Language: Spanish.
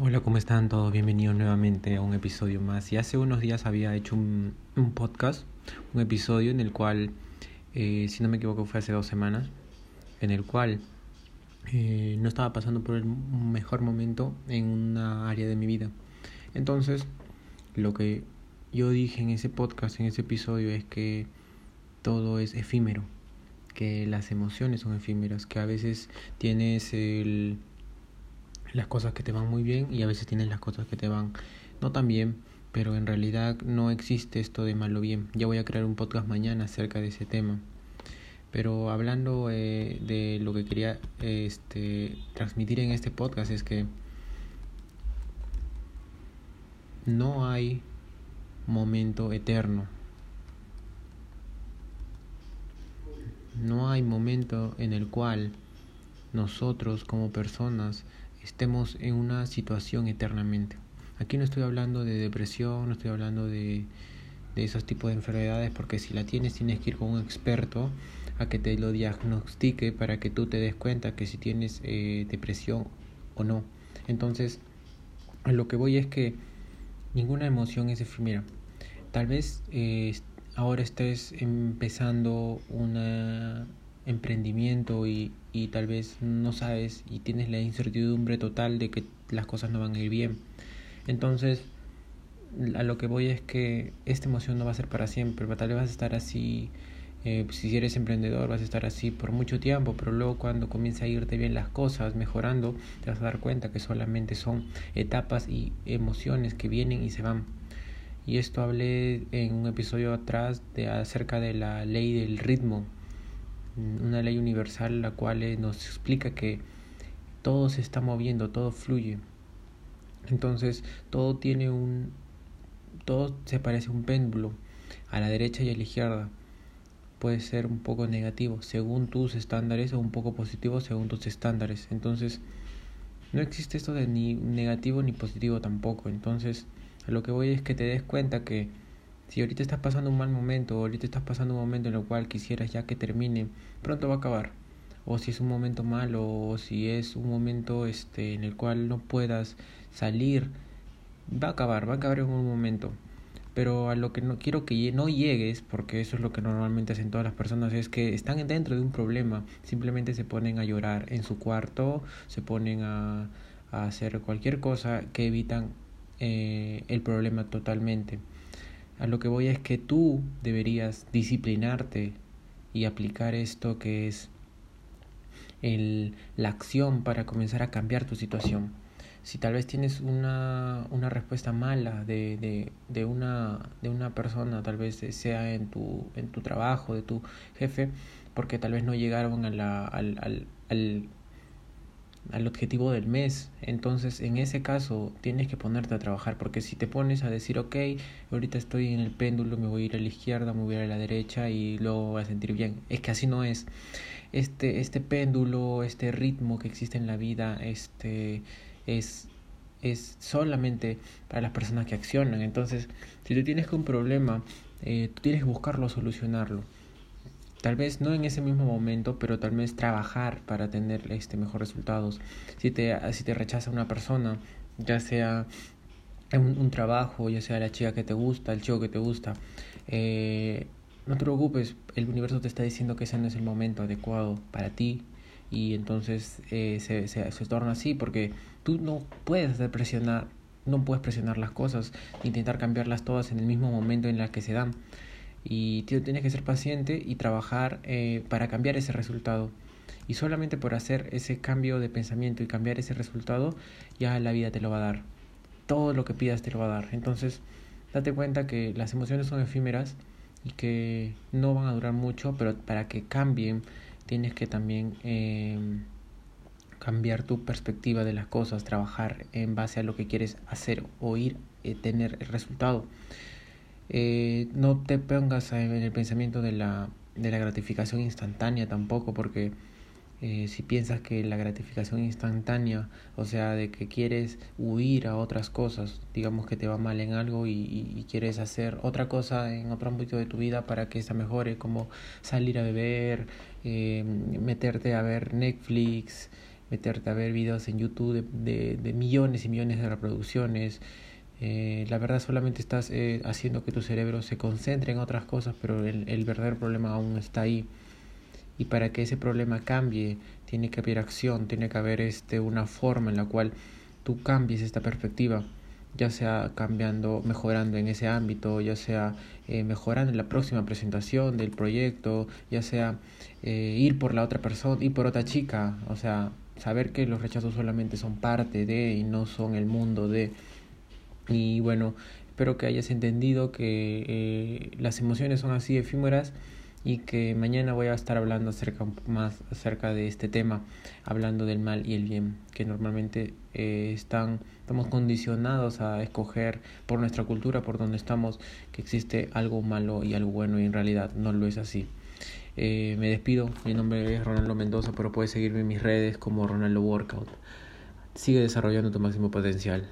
Hola, ¿cómo están todos? Bienvenidos nuevamente a un episodio más. Y hace unos días había hecho un, podcast, un episodio en el cual, eh, si no me equivoco, fue hace dos semanas, en el cual eh, no estaba pasando por el mejor momento en una área de mi vida. Entonces, lo que yo dije en ese podcast, en ese episodio, es que todo es efímero, que las emociones son efímeras, que a veces tienes el las cosas que te van muy bien y a veces tienes las cosas que te van no tan bien, pero en realidad no existe esto de malo bien. Ya voy a crear un podcast mañana acerca de ese tema. Pero hablando eh, de lo que quería este, transmitir en este podcast es que no hay momento eterno. No hay momento en el cual nosotros como personas estemos en una situación eternamente. Aquí no estoy hablando de depresión, no estoy hablando de, de esos tipos de enfermedades, porque si la tienes tienes que ir con un experto a que te lo diagnostique para que tú te des cuenta que si tienes eh, depresión o no. Entonces, lo que voy es que ninguna emoción es efímera. Tal vez eh, ahora estés empezando un emprendimiento y y tal vez no sabes y tienes la incertidumbre total de que las cosas no van a ir bien. Entonces, a lo que voy es que esta emoción no va a ser para siempre, tal vez vas a estar así, eh, si eres emprendedor vas a estar así por mucho tiempo, pero luego cuando comienza a irte bien las cosas, mejorando, te vas a dar cuenta que solamente son etapas y emociones que vienen y se van. Y esto hablé en un episodio atrás de acerca de la ley del ritmo, una ley universal la cual eh, nos explica que todo se está moviendo, todo fluye. Entonces, todo tiene un todo se parece a un péndulo, a la derecha y a la izquierda. Puede ser un poco negativo según tus estándares o un poco positivo según tus estándares. Entonces, no existe esto de ni negativo ni positivo tampoco. Entonces, lo que voy es que te des cuenta que si ahorita estás pasando un mal momento, o ahorita estás pasando un momento en el cual quisieras ya que termine, pronto va a acabar. O si es un momento malo, o si es un momento este en el cual no puedas salir, va a acabar, va a acabar en un momento. Pero a lo que no quiero que no llegues, porque eso es lo que normalmente hacen todas las personas, es que están dentro de un problema, simplemente se ponen a llorar en su cuarto, se ponen a, hacer cualquier cosa que evitan eh, el problema totalmente. A lo que voy es que tú deberías disciplinarte y aplicar esto que es el, la acción para comenzar a cambiar tu situación. Si tal vez tienes una, una respuesta mala de, de, de, una, de una persona, tal vez sea en tu, en tu trabajo, de tu jefe, porque tal vez no llegaron a la, al, al, al al objetivo del mes. Entonces, en ese caso, tienes que ponerte a trabajar, porque si te pones a decir, ok, ahorita estoy en el péndulo, me voy a ir a la izquierda, me voy a ir a la derecha y luego voy a sentir bien. Es que así no es. Este, este péndulo, este ritmo que existe en la vida, este, es, es solamente para las personas que accionan. Entonces, si tú tienes un problema, eh, tú tienes que buscarlo, solucionarlo. Tal vez no en ese mismo momento, pero tal vez trabajar para tener este mejores resultados. Si te, si te rechaza una persona, ya sea un, trabajo, ya sea la chica que te gusta, el chico que te gusta, eh, no te preocupes, el universo te está diciendo que ese no es el momento adecuado para ti y entonces eh, se, se, se torna así porque tú no puedes presionar, no puedes presionar las cosas, intentar cambiarlas todas en el mismo momento en la que se dan y tienes que ser paciente y trabajar eh, para cambiar ese resultado. Y solamente por hacer ese cambio de pensamiento y cambiar ese resultado, ya la vida te lo va a dar. Todo lo que pidas te lo va a dar. Entonces, date cuenta que las emociones son efímeras y que no van a durar mucho, pero para que cambien, tienes que también eh, cambiar tu perspectiva de las cosas, trabajar en base a lo que quieres hacer o ir, eh, tener el resultado. Eh, no te pongas en el pensamiento de la, de la gratificación instantánea tampoco, porque eh, si piensas que la gratificación instantánea, o sea, de que quieres huir a otras cosas, digamos que te va mal en algo y, quieres hacer otra cosa en otro ámbito de tu vida para que esta mejore, como salir a beber, eh, meterte a ver Netflix, meterte a ver videos en YouTube de, de, millones y millones de reproducciones. Eh, la verdad solamente estás eh, haciendo que tu cerebro se concentre en otras cosas, pero el, verdadero problema aún está ahí. Y para que ese problema cambie, tiene que haber acción, tiene que haber este, una forma en la cual tú cambies esta perspectiva ya sea cambiando, mejorando en ese ámbito, ya sea eh, mejorando en la próxima presentación del proyecto, ya sea eh, ir por la otra persona, ir por otra chica, o sea, saber que los rechazos solamente son parte de y no son el mundo de. Y bueno, espero que hayas entendido que eh, las emociones son así efímeras y que mañana voy a estar hablando acerca más acerca de este tema, hablando del mal y el bien, que normalmente eh, están estamos condicionados a escoger por nuestra cultura, por donde estamos, que existe algo malo y algo bueno y en realidad no lo es así. Eh, me despido, mi nombre es Ronaldo Mendoza, pero puedes seguirme en mis redes como Ronaldo Workout. Sigue desarrollando tu máximo potencial.